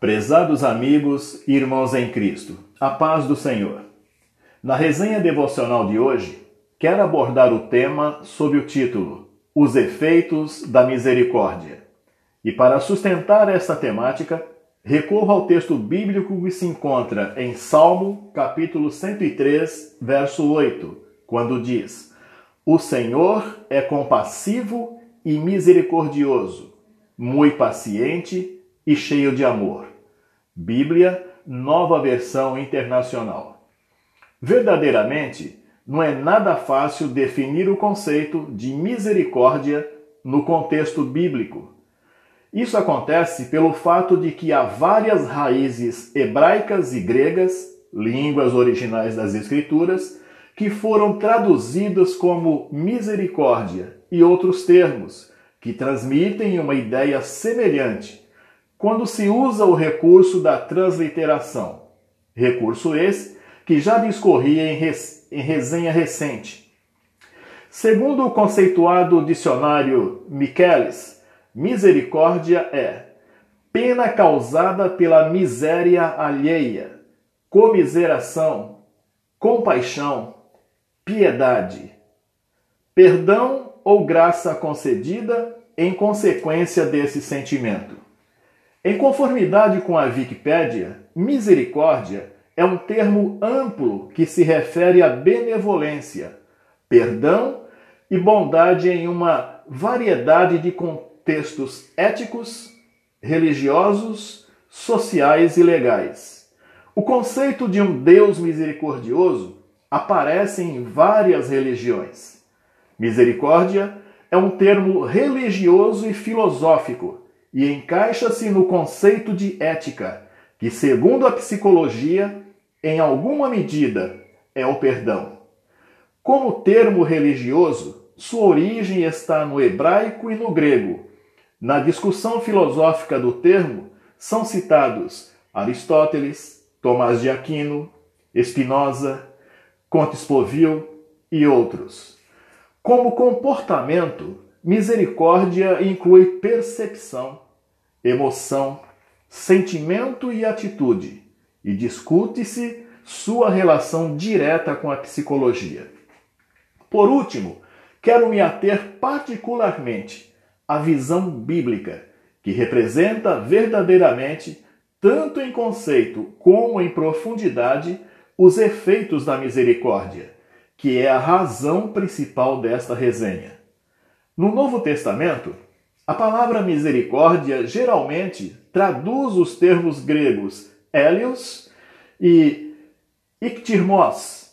Prezados amigos e irmãos em Cristo, a paz do Senhor. Na resenha devocional de hoje, quero abordar o tema sob o título Os efeitos da misericórdia. E para sustentar esta temática, recorro ao texto bíblico que se encontra em Salmo, capítulo 103, verso 8, quando diz: O Senhor é compassivo e misericordioso, muito paciente e cheio de amor. Bíblia, nova versão internacional. Verdadeiramente, não é nada fácil definir o conceito de misericórdia no contexto bíblico. Isso acontece pelo fato de que há várias raízes hebraicas e gregas, línguas originais das Escrituras, que foram traduzidas como misericórdia e outros termos que transmitem uma ideia semelhante quando se usa o recurso da transliteração. Recurso esse que já discorria em, res, em resenha recente. Segundo o conceituado dicionário Michelis, misericórdia é pena causada pela miséria alheia, comiseração, compaixão, piedade, perdão ou graça concedida em consequência desse sentimento. Em conformidade com a Wikipédia, misericórdia é um termo amplo que se refere à benevolência, perdão e bondade em uma variedade de contextos éticos, religiosos, sociais e legais. O conceito de um Deus misericordioso aparece em várias religiões. Misericórdia é um termo religioso e filosófico e encaixa-se no conceito de ética, que, segundo a psicologia, em alguma medida é o perdão. Como termo religioso, sua origem está no hebraico e no grego. Na discussão filosófica do termo são citados Aristóteles, Tomás de Aquino, Spinoza, Comte Spoville e outros. Como comportamento, Misericórdia inclui percepção, emoção, sentimento e atitude, e discute-se sua relação direta com a psicologia. Por último, quero me ater particularmente à visão bíblica, que representa verdadeiramente, tanto em conceito como em profundidade, os efeitos da misericórdia, que é a razão principal desta resenha. No Novo Testamento, a palavra misericórdia geralmente traduz os termos gregos Helios e iktirmos,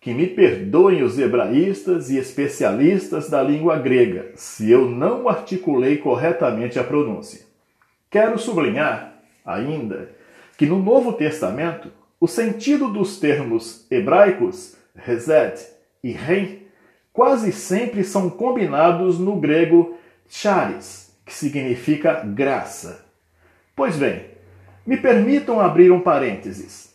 que me perdoem os hebraístas e especialistas da língua grega, se eu não articulei corretamente a pronúncia. Quero sublinhar, ainda, que no Novo Testamento, o sentido dos termos hebraicos resed e rein quase sempre são combinados no grego charis, que significa graça. Pois bem, me permitam abrir um parênteses.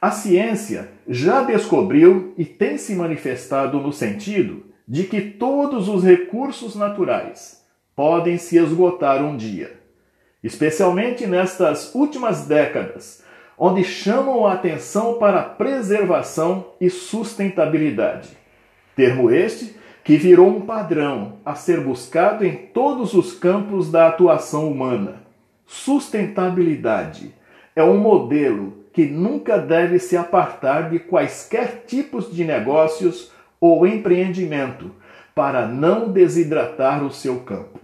A ciência já descobriu e tem se manifestado no sentido de que todos os recursos naturais podem se esgotar um dia, especialmente nestas últimas décadas, onde chamam a atenção para preservação e sustentabilidade. Termo este que virou um padrão a ser buscado em todos os campos da atuação humana. Sustentabilidade é um modelo que nunca deve se apartar de quaisquer tipos de negócios ou empreendimento para não desidratar o seu campo.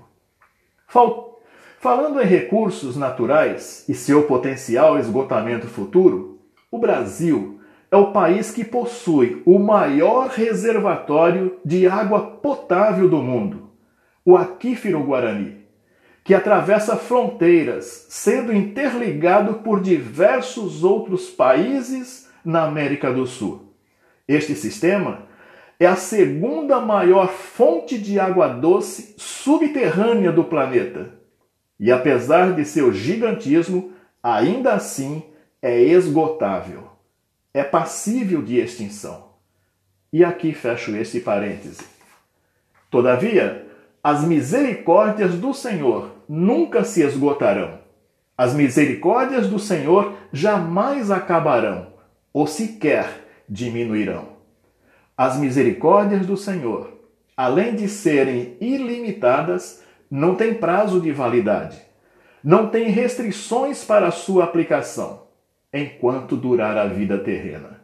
Falando em recursos naturais e seu potencial esgotamento futuro, o Brasil é o país que possui o maior reservatório de água potável do mundo, o Aquífero Guarani, que atravessa fronteiras, sendo interligado por diversos outros países na América do Sul. Este sistema é a segunda maior fonte de água doce subterrânea do planeta. E apesar de seu gigantismo, ainda assim é esgotável é passível de extinção. E aqui fecho esse parêntese. Todavia, as misericórdias do Senhor nunca se esgotarão. As misericórdias do Senhor jamais acabarão, ou sequer diminuirão. As misericórdias do Senhor, além de serem ilimitadas, não têm prazo de validade. Não têm restrições para sua aplicação, enquanto durar a vida terrena.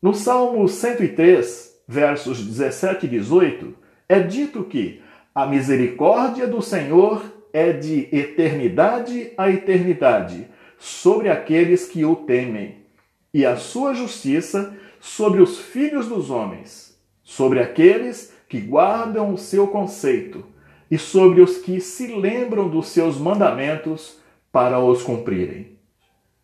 No Salmo 103, versos 17 e 18, é dito que a misericórdia do Senhor é de eternidade a eternidade sobre aqueles que o temem, e a sua justiça sobre os filhos dos homens, sobre aqueles que guardam o seu conceito, e sobre os que se lembram dos seus mandamentos para os cumprirem.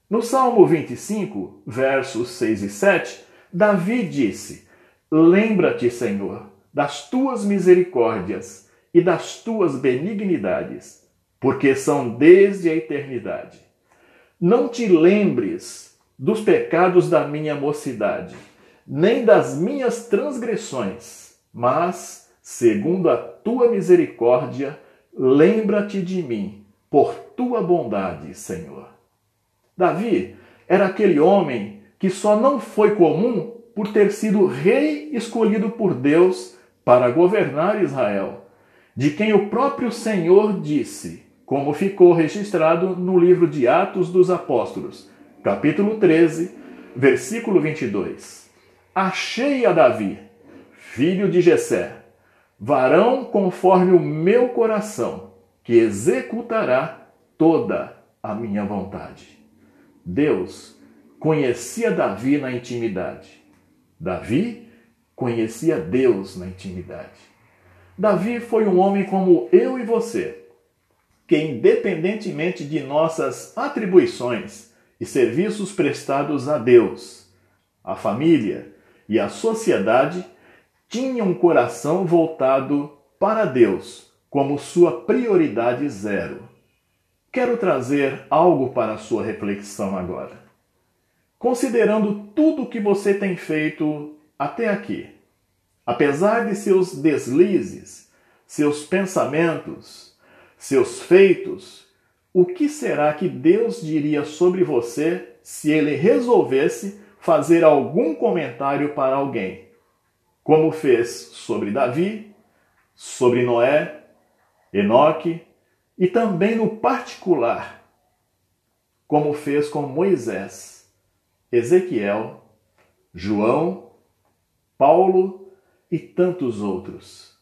No Salmo 25, versos 6 e 7, Davi disse: Lembra-te, Senhor, das tuas misericórdias e das tuas benignidades, porque são desde a eternidade. Não te lembres dos pecados da minha mocidade, nem das minhas transgressões, mas, segundo a tua misericórdia, lembra-te de mim, por tua bondade, Senhor. Davi era aquele homem que só não foi comum por ter sido rei escolhido por Deus para governar Israel, de quem o próprio Senhor disse: como ficou registrado no livro de Atos dos Apóstolos, capítulo 13, versículo 22. Achei a Davi, filho de Jessé, varão conforme o meu coração, que executará toda a minha vontade. Deus conhecia Davi na intimidade. Davi conhecia Deus na intimidade. Davi foi um homem como eu e você que, independentemente de nossas atribuições e serviços prestados a Deus, a família e a sociedade, tinha um coração voltado para Deus como sua prioridade zero. Quero trazer algo para a sua reflexão agora. Considerando tudo o que você tem feito até aqui, apesar de seus deslizes, seus pensamentos, seus feitos, o que será que Deus diria sobre você se ele resolvesse fazer algum comentário para alguém? Como fez sobre Davi, sobre Noé, Enoque e também no particular, como fez com Moisés, Ezequiel, João, Paulo e tantos outros.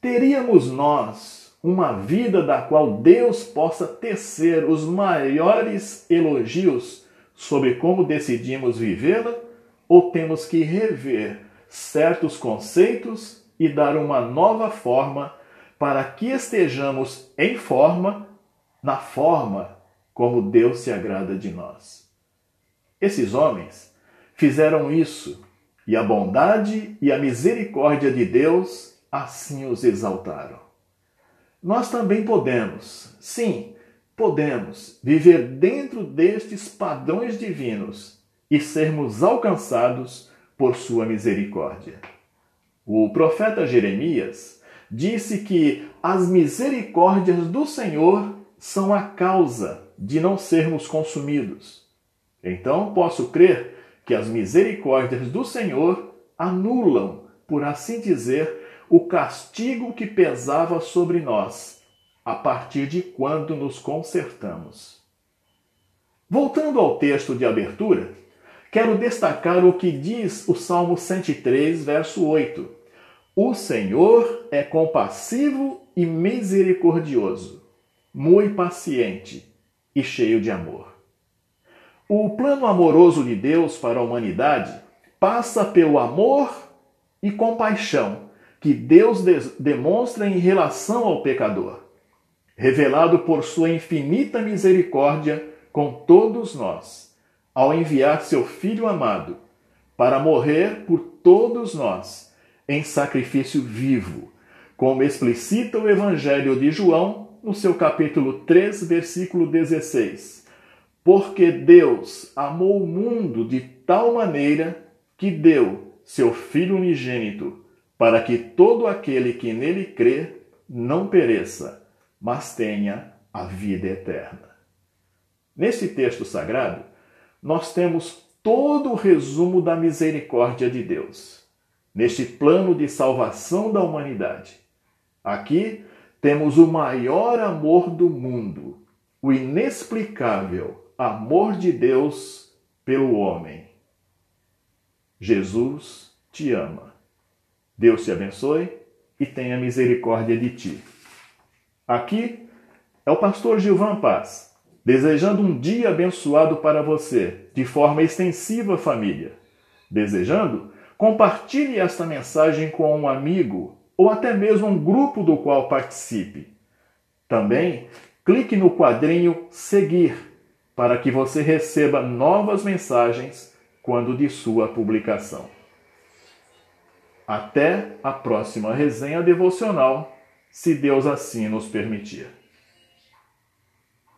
Teríamos nós uma vida da qual Deus possa tecer os maiores elogios sobre como decidimos vivê-la, ou temos que rever certos conceitos e dar uma nova forma para que estejamos em forma, na forma como Deus se agrada de nós. Esses homens fizeram isso, e a bondade e a misericórdia de Deus assim os exaltaram nós também podemos, sim, podemos viver dentro destes padrões divinos e sermos alcançados por sua misericórdia. O profeta Jeremias disse que as misericórdias do Senhor são a causa de não sermos consumidos. Então posso crer que as misericórdias do Senhor anulam, por assim dizer, o castigo que pesava sobre nós, a partir de quando nos consertamos. Voltando ao texto de abertura, quero destacar o que diz o Salmo 103, verso 8. O Senhor é compassivo e misericordioso, muito paciente e cheio de amor. O plano amoroso de Deus para a humanidade passa pelo amor e compaixão que Deus demonstra em relação ao pecador, revelado por sua infinita misericórdia com todos nós, ao enviar seu Filho amado para morrer por todos nós em sacrifício vivo, como explicita o Evangelho de João no seu capítulo 3, versículo 16. Porque Deus amou o mundo de tal maneira que deu seu Filho unigênito para que todo aquele que nele crê não pereça, mas tenha a vida eterna. Nesse texto sagrado, nós temos todo o resumo da misericórdia de Deus, neste plano de salvação da humanidade. Aqui temos o maior amor do mundo, o inexplicável amor de Deus pelo homem. Jesus te ama. Deus te abençoe e tenha misericórdia de ti. Aqui é o pastor Gilvan Paz, desejando um dia abençoado para você, de forma extensiva, família. Desejando, compartilhe esta mensagem com um amigo ou até mesmo um grupo do qual participe. Também clique no quadrinho Seguir para que você receba novas mensagens quando de sua publicação. Até a próxima resenha devocional, se Deus assim nos permitir.